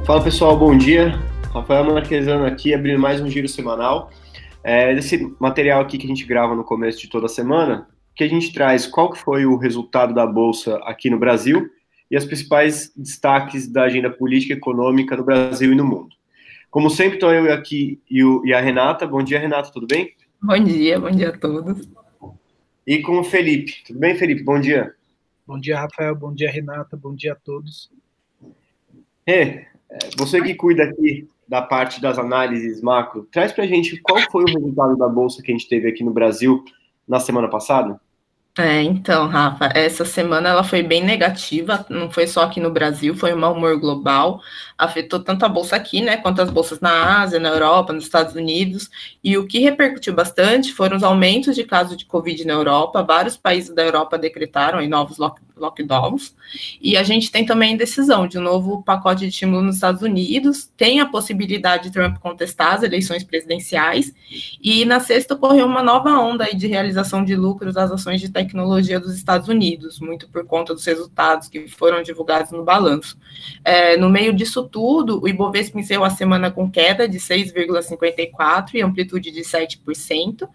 Fala pessoal, bom dia. Rafael Marquesano aqui, abrindo mais um giro semanal. É, esse material aqui que a gente grava no começo de toda semana, que a gente traz qual que foi o resultado da Bolsa aqui no Brasil e as principais destaques da agenda política e econômica no Brasil e no mundo. Como sempre, estou eu aqui e, o, e a Renata. Bom dia, Renata, tudo bem? Bom dia, bom dia a todos. E com o Felipe. Tudo bem, Felipe? Bom dia. Bom dia, Rafael. Bom dia, Renata. Bom dia a todos. É, você que cuida aqui da parte das análises macro, traz para a gente qual foi o resultado da bolsa que a gente teve aqui no Brasil na semana passada? É, então, Rafa, essa semana ela foi bem negativa, não foi só aqui no Brasil, foi um mau humor global, afetou tanto a bolsa aqui, né, quanto as bolsas na Ásia, na Europa, nos Estados Unidos, e o que repercutiu bastante foram os aumentos de casos de Covid na Europa, vários países da Europa decretaram aí, novos lock lockdowns, e a gente tem também decisão de um novo pacote de estímulo nos Estados Unidos, tem a possibilidade de Trump contestar as eleições presidenciais, e na sexta ocorreu uma nova onda de realização de lucros das ações de tecnologia dos Estados Unidos, muito por conta dos resultados que foram divulgados no balanço. É, no meio disso tudo, o Ibovespa encerrou a semana com queda de 6,54 e amplitude de 7%.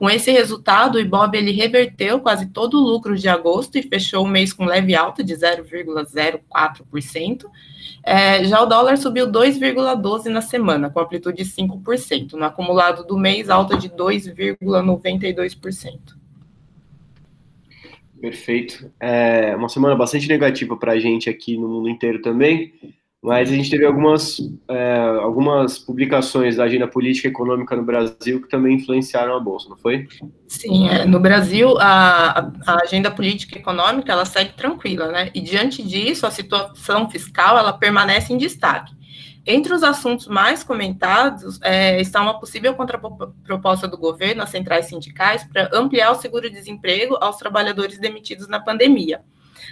Com esse resultado, o Ibov ele reverteu quase todo o lucro de agosto e fechou o mês com leve alta de 0,04%. É, já o dólar subiu 2,12% na semana, com amplitude de 5%. No acumulado do mês, alta de 2,92%. Perfeito. É uma semana bastante negativa para a gente aqui no mundo inteiro também, mas a gente teve algumas, é, algumas publicações da agenda política e econômica no Brasil que também influenciaram a Bolsa, não foi? Sim, é, no Brasil a, a, agenda política e econômica ela segue tranquila, né? E diante disso, a situação fiscal ela permanece em destaque. Entre os assuntos mais comentados é, está uma possível contraproposta do governo às centrais sindicais para ampliar o seguro-desemprego aos trabalhadores demitidos na pandemia.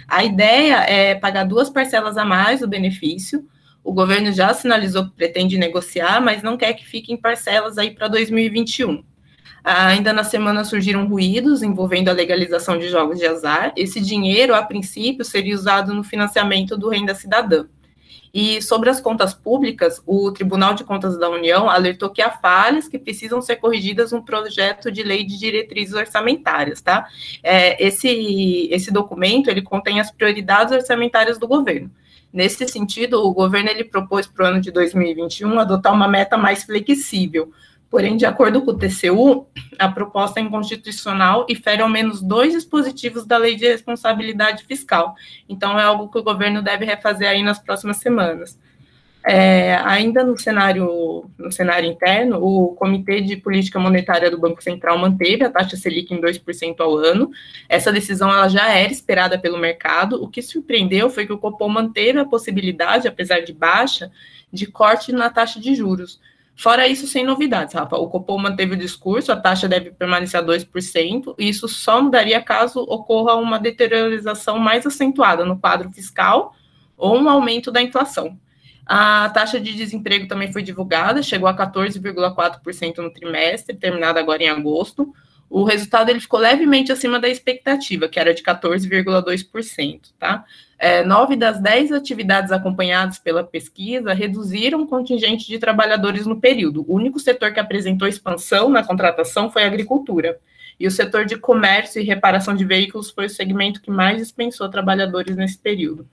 A ideia é pagar duas parcelas a mais do benefício. O governo já sinalizou que pretende negociar, mas não quer que fique em parcelas aí para 2021. Ainda na semana surgiram ruídos envolvendo a legalização de jogos de azar. Esse dinheiro, a princípio, seria usado no financiamento do Renda Cidadã. E sobre as contas públicas, o Tribunal de Contas da União alertou que há falhas que precisam ser corrigidas no projeto de lei de diretrizes orçamentárias, tá? É, esse, esse documento, ele contém as prioridades orçamentárias do governo. Nesse sentido, o governo ele propôs para o ano de 2021 adotar uma meta mais flexível, Porém, de acordo com o TCU, a proposta é inconstitucional e fere ao menos dois dispositivos da Lei de Responsabilidade Fiscal. Então, é algo que o governo deve refazer aí nas próximas semanas. É, ainda no cenário, no cenário interno, o Comitê de Política Monetária do Banco Central manteve a taxa Selic em 2% ao ano. Essa decisão ela já era esperada pelo mercado. O que surpreendeu foi que o Copom manteve a possibilidade, apesar de baixa, de corte na taxa de juros. Fora isso, sem novidades, Rafa. O Copom manteve o discurso, a taxa deve permanecer a 2%, e isso só mudaria caso ocorra uma deteriorização mais acentuada no quadro fiscal ou um aumento da inflação. A taxa de desemprego também foi divulgada, chegou a 14,4% no trimestre, terminado agora em agosto. O resultado ele ficou levemente acima da expectativa, que era de 14,2%, tá? É, nove das dez atividades acompanhadas pela pesquisa reduziram o contingente de trabalhadores no período. O único setor que apresentou expansão na contratação foi a agricultura. E o setor de comércio e reparação de veículos foi o segmento que mais dispensou trabalhadores nesse período.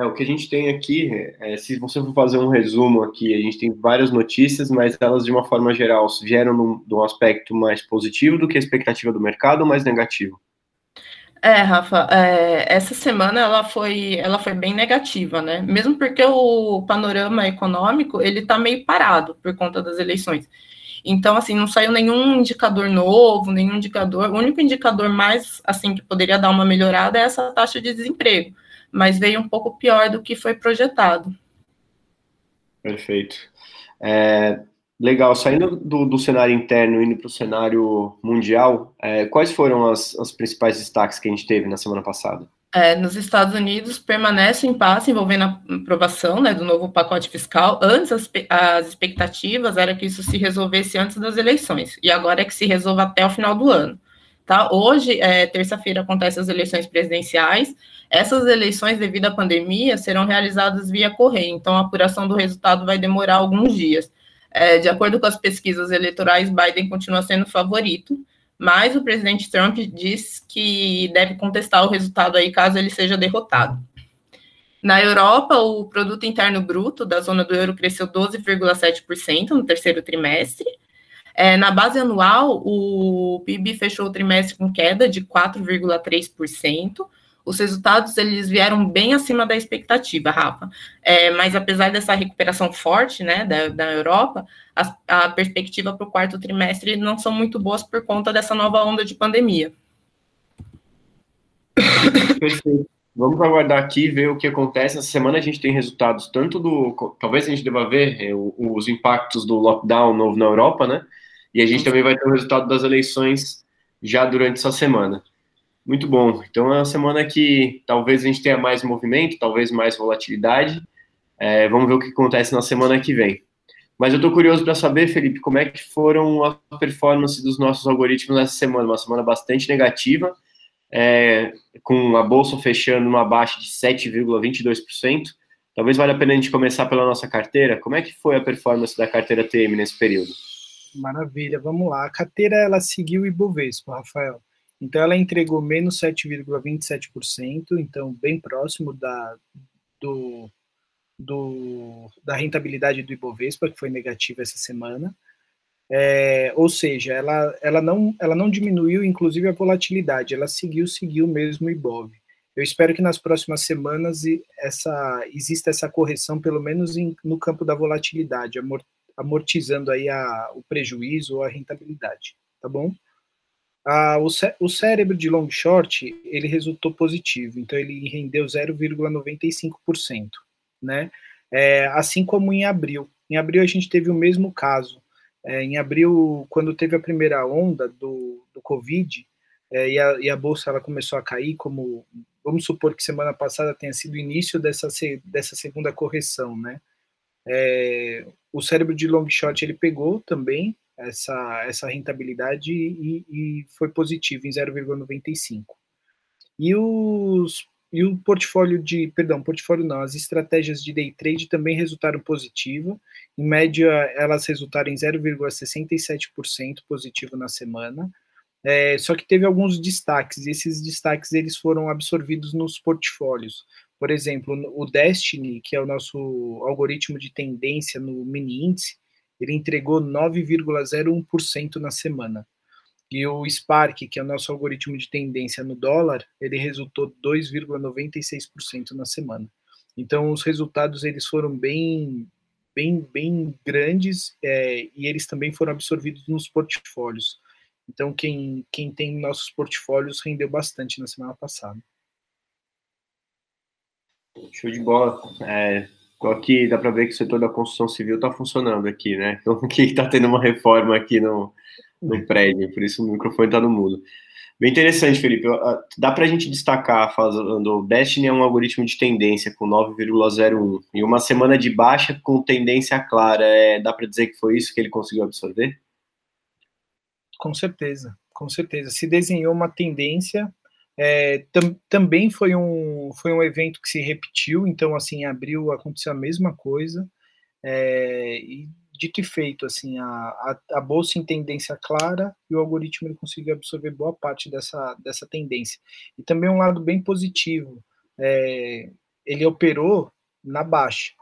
É, o que a gente tem aqui, é, se você for fazer um resumo aqui, a gente tem várias notícias, mas elas, de uma forma geral, vieram de um aspecto mais positivo do que a expectativa do mercado ou mais negativo? É, Rafa, é, essa semana ela foi, ela foi bem negativa, né? Mesmo porque o panorama econômico ele está meio parado por conta das eleições. Então, assim, não saiu nenhum indicador novo, nenhum indicador. O único indicador mais assim que poderia dar uma melhorada é essa taxa de desemprego, mas veio um pouco pior do que foi projetado. Perfeito. É, Legal, saindo do, do cenário interno, indo para o cenário mundial, é, quais foram as, as, principais destaques que a gente teve na semana passada? É, nos Estados Unidos permanece o impasse envolvendo a aprovação né, do novo pacote fiscal. Antes as, as expectativas era que isso se resolvesse antes das eleições, e agora é que se resolva até o final do ano. Tá? Hoje, é, terça-feira, acontecem as eleições presidenciais. Essas eleições, devido à pandemia, serão realizadas via correio, então a apuração do resultado vai demorar alguns dias. É, de acordo com as pesquisas eleitorais, Biden continua sendo favorito, mas o presidente Trump diz que deve contestar o resultado aí caso ele seja derrotado. Na Europa, o produto interno bruto da zona do euro cresceu 12,7% no terceiro trimestre. É, na base anual, o PIB fechou o trimestre com queda de 4,3%, os resultados eles vieram bem acima da expectativa, Rafa. É, mas apesar dessa recuperação forte né, da, da Europa, a, a perspectiva para o quarto trimestre não são muito boas por conta dessa nova onda de pandemia. Perfeito. Vamos aguardar aqui ver o que acontece. Essa semana a gente tem resultados tanto do. Talvez a gente deva ver é, os impactos do lockdown novo na Europa, né? E a gente também vai ter o resultado das eleições já durante essa semana. Muito bom. Então é uma semana que talvez a gente tenha mais movimento, talvez mais volatilidade. É, vamos ver o que acontece na semana que vem. Mas eu estou curioso para saber, Felipe, como é que foram a performance dos nossos algoritmos nessa semana. Uma semana bastante negativa, é, com a bolsa fechando numa baixa de 7,22%. Talvez valha a pena a gente começar pela nossa carteira. Como é que foi a performance da carteira TM nesse período? Maravilha, vamos lá. A carteira ela seguiu o Ibovespa, Rafael. Então, ela entregou menos 7,27%, então bem próximo da, do, do, da rentabilidade do Ibovespa, que foi negativa essa semana. É, ou seja, ela, ela, não, ela não diminuiu, inclusive, a volatilidade, ela seguiu, seguiu mesmo o Ibov. Eu espero que nas próximas semanas essa, exista essa correção, pelo menos em, no campo da volatilidade, amortizando aí a, o prejuízo ou a rentabilidade, tá bom? Ah, o, cé o, cérebro de long short ele resultou positivo, então ele rendeu 0,95%, né? É, assim como em abril. Em abril a gente teve o mesmo caso. É, em abril, quando teve a primeira onda do, do Covid é, e, a, e, a, bolsa ela começou a cair, como vamos supor que semana passada tenha sido o início dessa, dessa segunda correção, né? É, o cérebro de long short ele pegou também essa, essa rentabilidade e, e foi positivo em 0,95. E os e o portfólio de, perdão, portfólio não, as estratégias de day trade também resultaram positivo. Em média, elas resultaram em 0,67% positivo na semana. É, só que teve alguns destaques, e esses destaques eles foram absorvidos nos portfólios. Por exemplo, o Destiny, que é o nosso algoritmo de tendência no mini índice, ele entregou 9,01% na semana. E o Spark, que é o nosso algoritmo de tendência no dólar, ele resultou 2,96% na semana. Então, os resultados eles foram bem, bem, bem grandes é, e eles também foram absorvidos nos portfólios. Então, quem, quem tem nossos portfólios rendeu bastante na semana passada. Show de bola. É, aqui dá para ver que o setor da construção civil está funcionando aqui, né? Então, aqui está tendo uma reforma aqui no, no prédio, por isso o microfone está no mudo. Bem interessante, Felipe. Dá para a gente destacar, falando, o Destiny é um algoritmo de tendência com 9,01 e uma semana de baixa com tendência clara. É, dá para dizer que foi isso que ele conseguiu absorver? Com certeza, com certeza. Se desenhou uma tendência é, tam, também foi um, foi um evento que se repetiu, então, assim, em abril aconteceu a mesma coisa, é, e dito e feito, assim, a, a, a, bolsa em tendência clara e o algoritmo ele conseguiu absorver boa parte dessa, dessa tendência. E também um lado bem positivo, é, ele operou na baixa,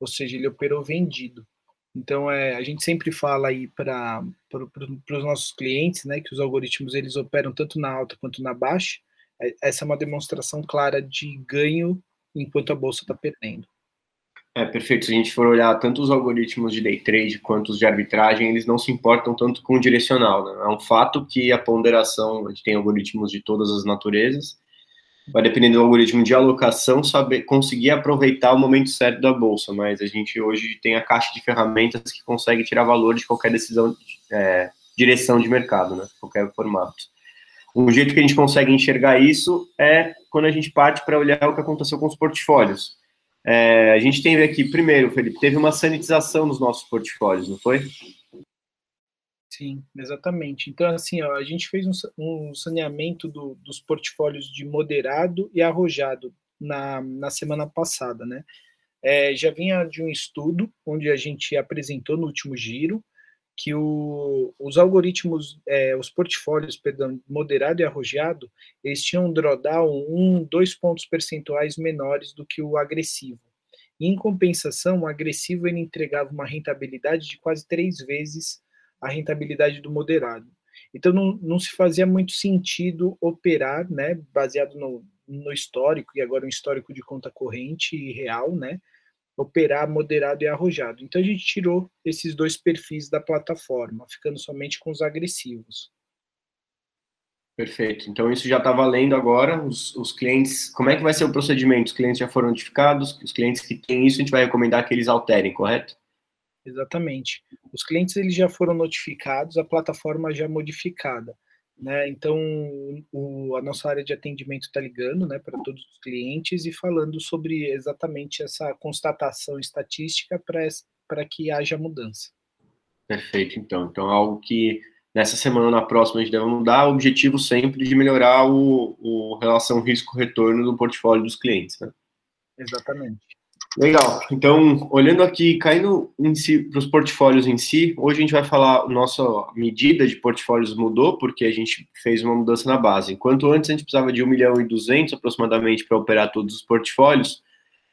ou seja, ele operou vendido. Então, é, a gente sempre fala aí para pro, os nossos clientes, né, que os algoritmos eles operam tanto na alta quanto na baixa, essa é uma demonstração clara de ganho enquanto a bolsa está perdendo. É, perfeito. Se a gente for olhar tanto os algoritmos de day trade quanto os de arbitragem, eles não se importam tanto com o direcional. Né? É um fato que a ponderação, a gente tem algoritmos de todas as naturezas, vai depender do algoritmo de alocação, saber conseguir aproveitar o momento certo da bolsa, mas a gente hoje tem a caixa de ferramentas que consegue tirar valor de qualquer decisão, é, direção de mercado, né? qualquer formato. Um jeito que a gente consegue enxergar isso é quando a gente parte para olhar o que aconteceu com os portfólios. É, a gente tem aqui, primeiro, Felipe, teve uma sanitização nos nossos portfólios, não foi? Sim, exatamente. Então, assim, ó, a gente fez um, um saneamento do, dos portfólios de moderado e arrojado na, na semana passada, né? É, já vinha de um estudo onde a gente apresentou no último giro que o, os algoritmos, é, os portfólios, perdão, moderado e arrojado, eles tinham um drawdown um, dois pontos percentuais menores do que o agressivo. Em compensação, o agressivo ele entregava uma rentabilidade de quase três vezes a rentabilidade do moderado. Então não, não se fazia muito sentido operar, né, baseado no, no histórico e agora um histórico de conta corrente e real, né, operar moderado e arrojado. Então a gente tirou esses dois perfis da plataforma, ficando somente com os agressivos. Perfeito. Então isso já está valendo agora. Os, os, clientes, como é que vai ser o procedimento? Os clientes já foram notificados. Os clientes que têm isso, a gente vai recomendar que eles alterem, correto? Exatamente. Os clientes eles já foram notificados, a plataforma já modificada. Né? Então, o, a nossa área de atendimento está ligando né, para todos os clientes e falando sobre exatamente essa constatação estatística para que haja mudança. Perfeito, então. Então, é algo que nessa semana ou na próxima a gente deve mudar, o objetivo sempre de melhorar o, o relação risco-retorno do portfólio dos clientes. Né? Exatamente. Legal. Então, olhando aqui, caindo si, para os portfólios em si, hoje a gente vai falar, nossa medida de portfólios mudou, porque a gente fez uma mudança na base. Enquanto antes a gente precisava de 1 milhão e 200 aproximadamente para operar todos os portfólios,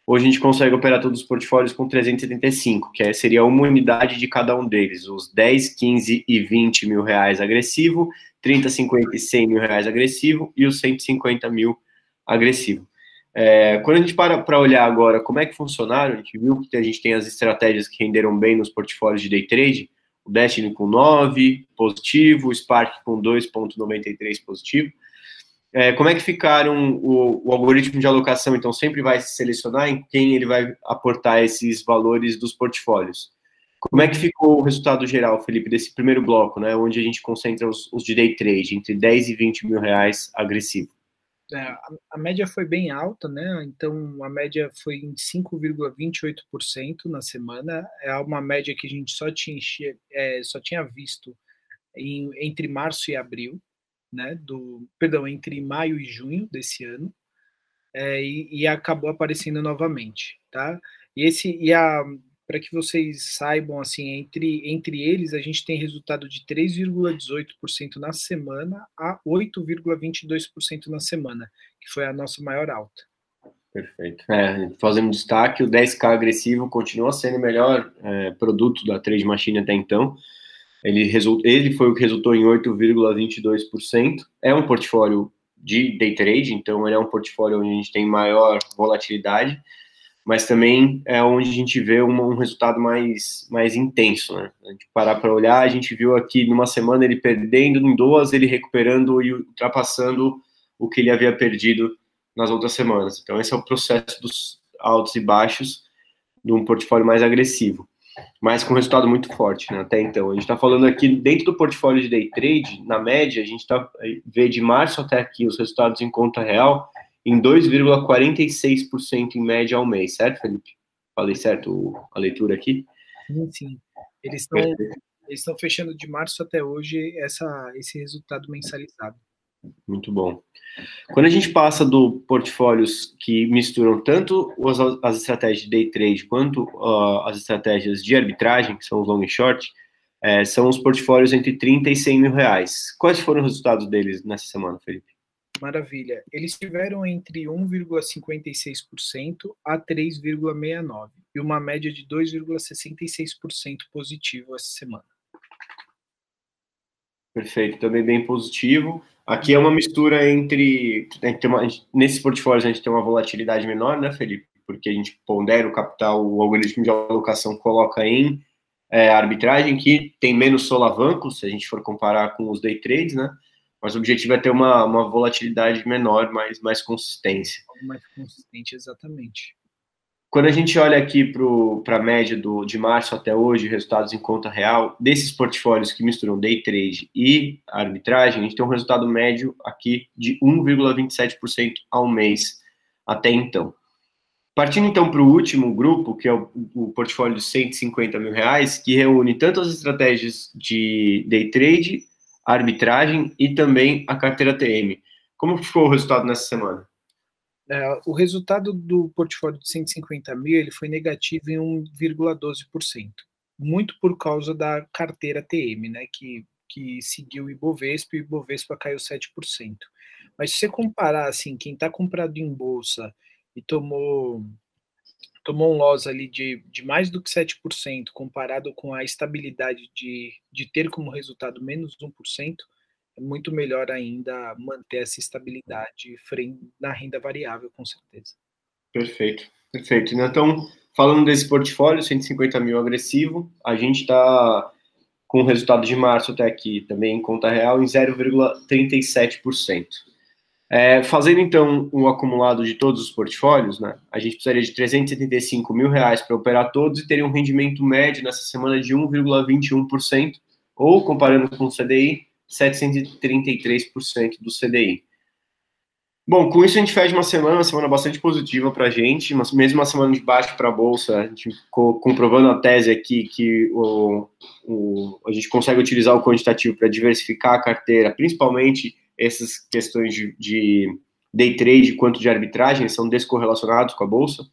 hoje a gente consegue operar todos os portfólios com 375, que é, seria uma unidade de cada um deles, os 10, 15 e 20 mil reais agressivo, 30, 50 e 100 mil reais agressivo e os 150 mil agressivo. É, quando a gente para para olhar agora como é que funcionaram, a gente viu que a gente tem as estratégias que renderam bem nos portfólios de day trade, o Destiny com 9 positivo, o Spark com 2,93 positivo. É, como é que ficaram o, o, algoritmo de alocação? Então, sempre vai selecionar em quem ele vai aportar esses valores dos portfólios. Como é que ficou o resultado geral, Felipe, desse primeiro bloco, né, onde a gente concentra os, os de day trade, entre 10 e 20 mil reais agressivo? É, a, média foi bem alta, né? Então a média foi em 5,28% na semana. É uma média que a gente só tinha, é, só tinha visto em, entre março e abril, né? Do, perdão, entre maio e junho desse ano. É, e, e, acabou aparecendo novamente, tá? E esse e a para que vocês saibam, assim, entre, entre eles, a gente tem resultado de 3,18% na semana a 8,22% na semana, que foi a nossa maior alta. Perfeito. É, fazendo destaque, o 10K agressivo continua sendo o melhor é, produto da Trade Machine até então. Ele, result, ele foi o que resultou em 8,22%. É um portfólio de day trade, então ele é um portfólio onde a gente tem maior volatilidade mas também é onde a gente vê um, resultado mais, mais intenso, né? A gente parar para olhar, a gente viu aqui numa semana ele perdendo, em duas ele recuperando e ultrapassando o que ele havia perdido nas outras semanas. Então esse é o processo dos altos e baixos de um portfólio mais agressivo, mas com resultado muito forte, né? Até então, a gente está falando aqui dentro do portfólio de day trade, na média, a gente tá, vê de março até aqui os resultados em conta real em 2,46% em média ao mês, certo, Felipe? Falei certo a leitura aqui? Sim, sim. Eles estão eles estão fechando de março até hoje essa, esse resultado mensalizado. Muito bom. Quando a gente passa do portfólios que misturam tanto as, as estratégias de day trade quanto uh, as estratégias de arbitragem, que são os long e short, é, são os portfólios entre 30 e 100 mil reais. Quais foram os resultados deles nessa semana, Felipe? Maravilha. Eles tiveram entre 1,56% a 3,69% e uma média de 2,66% positivo essa semana. Perfeito, também bem positivo. Aqui é uma mistura entre. Uma, nesses portfólios a gente tem uma volatilidade menor, né, Felipe? Porque a gente pondera o capital, o algoritmo de alocação coloca em é, arbitragem, que tem menos solavancos, se a gente for comparar com os day trades, né? Mas o objetivo é ter uma, uma volatilidade menor, mais, mais consistência. Mais consistente, exatamente. Quando a gente olha aqui para a média do, de março até hoje, resultados em conta real, desses portfólios que misturam day trade e arbitragem, a gente tem um resultado médio aqui de 1,27% ao mês até então. Partindo então para o último grupo, que é o, o, portfólio de 150 mil reais, que reúne tanto as estratégias de day trade, arbitragem e também a carteira TM. Como ficou o resultado nessa semana? É, o resultado do portfólio de 150 mil ele foi negativo em 1,12%, muito por causa da carteira TM, né, que, que seguiu o Ibovespa e o Ibovespa caiu 7%. Mas se você comparar assim, quem está comprado em bolsa e tomou tomou um loss ali de, de mais do que 7%, comparado com a estabilidade de, de ter como resultado menos 1%, é muito melhor ainda manter essa estabilidade na renda variável, com certeza. Perfeito, perfeito. Então, falando desse portfólio, 150 mil agressivo, a gente está com o resultado de março até aqui, também em conta real, em 0,37%. É, fazendo então um acumulado de todos os portfólios, né, a gente precisaria de 375 mil reais para operar todos e teria um rendimento médio nessa semana de 1,21%, ou comparando com o CDI, 733% do CDI. Bom, com isso a gente fez uma semana, uma semana bastante positiva para a gente, mas mesmo uma semana de baixo para a bolsa, a gente ficou comprovando a tese aqui que o, o, a gente consegue utilizar o quantitativo para diversificar a carteira, principalmente essas questões de, de day trade quanto de arbitragem são descorrelacionados com a bolsa,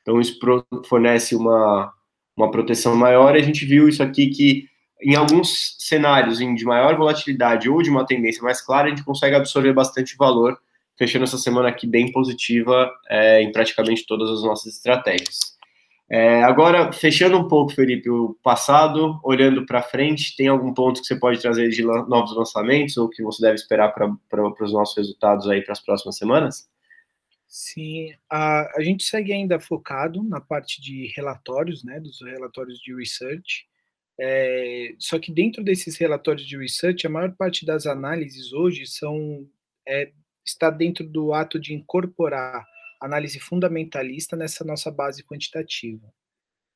então isso fornece uma, uma proteção maior. E a gente viu isso aqui que em alguns cenários de maior volatilidade ou de uma tendência mais clara, a gente consegue absorver bastante valor, fechando essa semana aqui bem positiva é, em praticamente todas as nossas estratégias. É, agora, fechando um pouco, Felipe, o passado, olhando para frente, tem algum ponto que você pode trazer de novos lançamentos ou que você deve esperar para os nossos resultados aí para as próximas semanas? Sim, a, a gente segue ainda focado na parte de relatórios, né, dos relatórios de research. É, só que dentro desses relatórios de research, a maior parte das análises hoje são é, está dentro do ato de incorporar análise fundamentalista nessa nossa base quantitativa,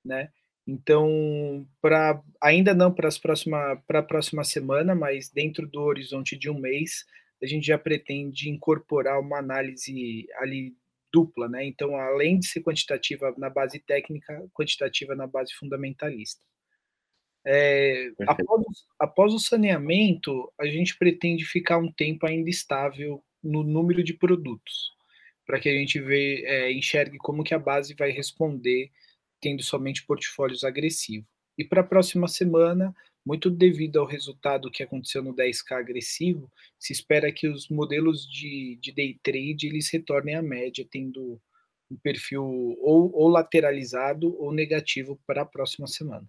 né? Então, para ainda não para a próxima semana, mas dentro do horizonte de um mês, a gente já pretende incorporar uma análise ali dupla, né? Então, além de ser quantitativa na base técnica, quantitativa na base fundamentalista. É, após, após, o saneamento, a gente pretende ficar um tempo ainda estável no número de produtos para que a gente vê, é, enxergue como que a base vai responder tendo somente portfólios agressivos. E para a próxima semana, muito devido ao resultado que aconteceu no 10K agressivo, se espera que os modelos de, de day trade eles retornem à média, tendo um perfil ou, ou lateralizado ou negativo para a próxima semana.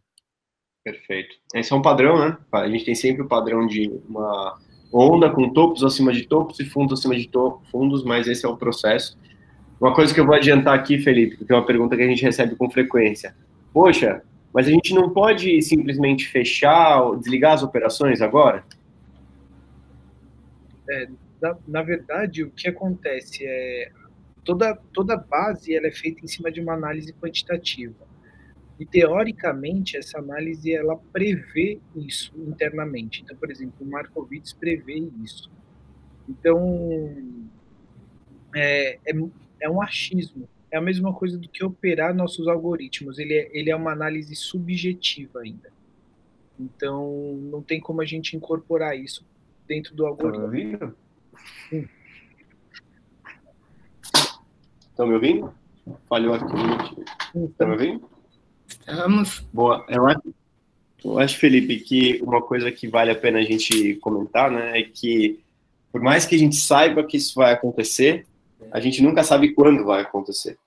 Perfeito. Esse é um padrão, né? A gente tem sempre o padrão de uma onda com topos acima de topos e fundos acima de fundos, mas esse é o processo. Uma coisa que eu vou adiantar aqui, Felipe, que é uma pergunta que a gente recebe com frequência. Poxa, mas a gente não pode simplesmente fechar, desligar as operações agora? É, na, na, verdade, o que acontece é toda toda base ela é feita em cima de uma análise quantitativa. E teoricamente essa análise ela prevê isso internamente. Então, por exemplo, o Markowitz prevê isso. Então é, é, é um achismo. É a mesma coisa do que operar nossos algoritmos. Ele é, ele é uma análise subjetiva ainda. Então não tem como a gente incorporar isso dentro do algoritmo. Estão me ouvindo? Estão me ouvindo? Falhou aqui. Estão me ouvindo? Boa. Eu acho, eu acho, Felipe, que uma coisa que vale a pena a gente comentar, né, é que por mais que a gente saiba que isso vai acontecer, a gente nunca sabe quando vai acontecer.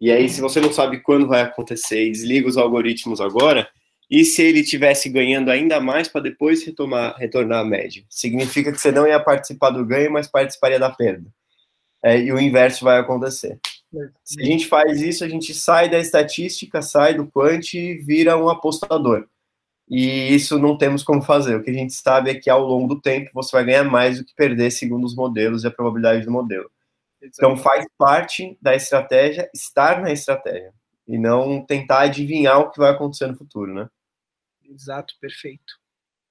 E aí, se você não sabe quando vai acontecer desliga os algoritmos agora, e se ele tivesse ganhando ainda mais para depois retomar, retornar à média? Significa que você não ia participar do ganho, mas participaria da perda. É, e o inverso vai acontecer. Se a gente faz isso, a gente sai da estatística, sai do quant e vira um apostador. E isso não temos como fazer. O que a gente sabe é que ao longo do tempo você vai ganhar mais do que perder segundo os modelos e a probabilidade do modelo. Então faz parte da estratégia estar na estratégia e não tentar adivinhar o que vai acontecer no futuro, né? Exato, perfeito.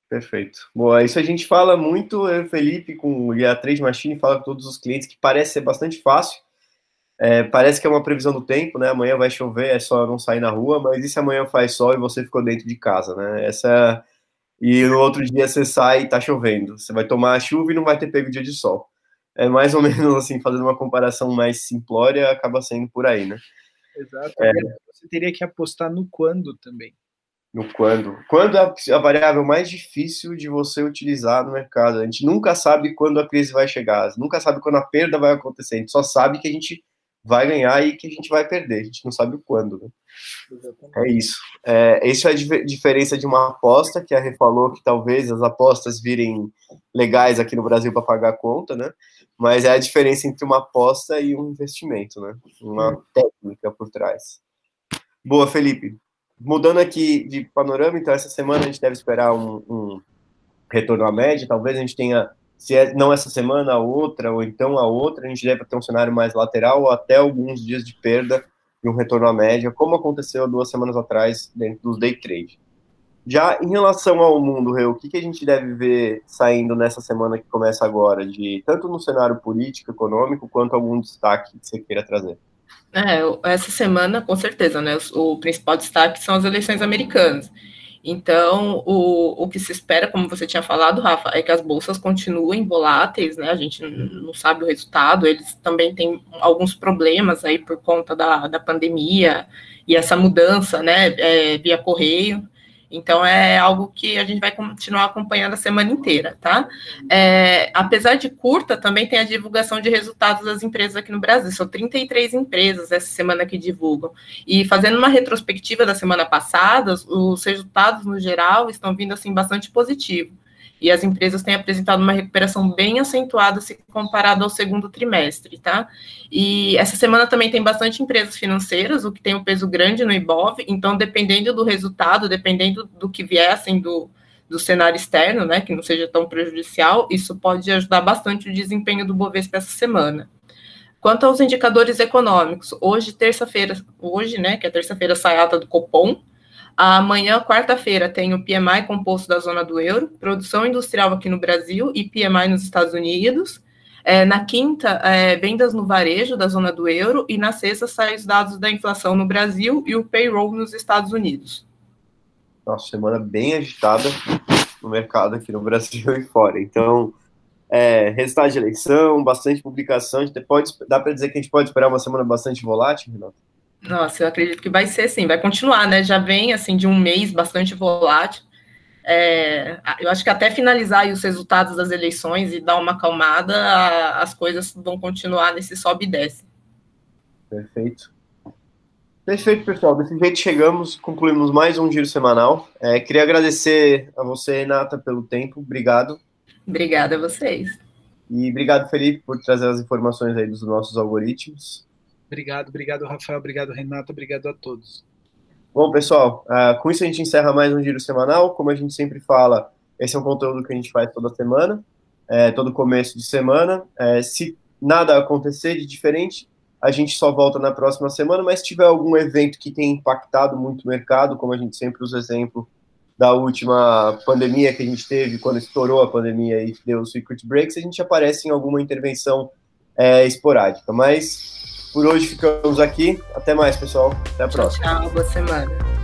Perfeito. Boa, isso a gente fala muito, eu, Felipe, com o IA3 Machine, fala com todos os clientes que parece ser bastante fácil, É, parece que é uma previsão do tempo, né? Amanhã vai chover, é só não sair na rua, mas e se amanhã faz sol e você ficou dentro de casa, né? Essa e no outro dia você sai e tá chovendo. Você vai tomar a chuva e não vai ter pego dia de sol. É mais ou menos assim, fazendo uma comparação mais simplória, acaba sendo por aí, né? Exato. É. Você teria que apostar no quando também. No quando. Quando é a variável mais difícil de você utilizar no mercado. A gente nunca sabe quando a crise vai chegar, nunca sabe quando a perda vai acontecer. A gente só sabe que a gente vai ganhar e que a gente vai perder. A gente não sabe o quando. Né? É isso. É, isso é a diferença de uma aposta, que a Rê falou que talvez as apostas virem legais aqui no Brasil para pagar a conta, né? Mas é a diferença entre uma aposta e um investimento, né? Uma técnica por trás. Boa, Felipe. Mudando aqui de panorama, então essa semana a gente deve esperar um, um retorno à média. Talvez a gente tenha se é não essa semana, a outra, ou então a outra, a gente deve ter um cenário mais lateral ou até alguns dias de perda e um retorno à média, como aconteceu duas semanas atrás dentro dos day trade. Já em relação ao mundo, Reu, o que, que a gente deve ver saindo nessa semana que começa agora, de tanto no cenário político, econômico, quanto algum destaque que você queira trazer? É, essa semana, com certeza, né? O, o principal destaque são as eleições americanas. Então, o, o que se espera, como você tinha falado, Rafa, é que as bolsas continuem voláteis, né? A gente não sabe o resultado, eles também têm alguns problemas aí por conta da, da pandemia e essa mudança, né, é, via correio. Então, é algo que a gente vai continuar acompanhando a semana inteira, tá? É, apesar de curta, também tem a divulgação de resultados das empresas aqui no Brasil. São 33 empresas essa semana que divulgam. E fazendo uma retrospectiva da semana passada, os resultados, no geral, estão vindo, assim, bastante positivos e as empresas têm apresentado uma recuperação bem acentuada se comparado ao segundo trimestre, tá? E essa semana também tem bastante empresas financeiras, o que tem um peso grande no IBOV, então dependendo do resultado, dependendo do que viessem do, do cenário externo, né, que não seja tão prejudicial, isso pode ajudar bastante o desempenho do Bovespa essa semana. Quanto aos indicadores econômicos, hoje, terça-feira, hoje, né, que é terça-feira, sai a ata do Copom, Amanhã, quarta-feira, tem o PMI composto da zona do euro, produção industrial aqui no Brasil e PMI nos Estados Unidos. É, na quinta, é, vendas no varejo da zona do euro e na sexta saem os dados da inflação no Brasil e o payroll nos Estados Unidos. Nossa, semana bem agitada no mercado aqui no Brasil e fora. Então, é, resultado de eleição, bastante publicação. Pode, dá para dizer que a gente pode esperar uma semana bastante volátil, Renato? Nossa, eu acredito que vai ser assim, vai continuar, né? Já vem assim de um mês bastante volátil. É, eu acho que até finalizar os resultados das eleições e dar uma acalmada, as coisas vão continuar nesse sobe e desce. Perfeito. Perfeito, pessoal. Desse jeito chegamos, concluímos mais um giro semanal. É, queria agradecer a você, Renata, pelo tempo. Obrigado. Obrigada a vocês. E obrigado, Felipe, por trazer as informações aí dos nossos algoritmos. Obrigado, obrigado, Rafael, obrigado, Renato, obrigado a todos. Bom, pessoal, uh, com isso a gente encerra mais um giro semanal. Como a gente sempre fala, esse é um conteúdo que a gente faz toda semana, é, todo começo de semana. É, se nada acontecer de diferente, a gente só volta na próxima semana, mas se tiver algum evento que tenha impactado muito o mercado, como a gente sempre usa exemplo da última pandemia que a gente teve, quando estourou a pandemia e deu o circuit breaks, a gente aparece em alguma intervenção é, esporádica. Mas por hoje ficamos aqui. Até mais, pessoal. Até a próxima. Tchau, boa semana.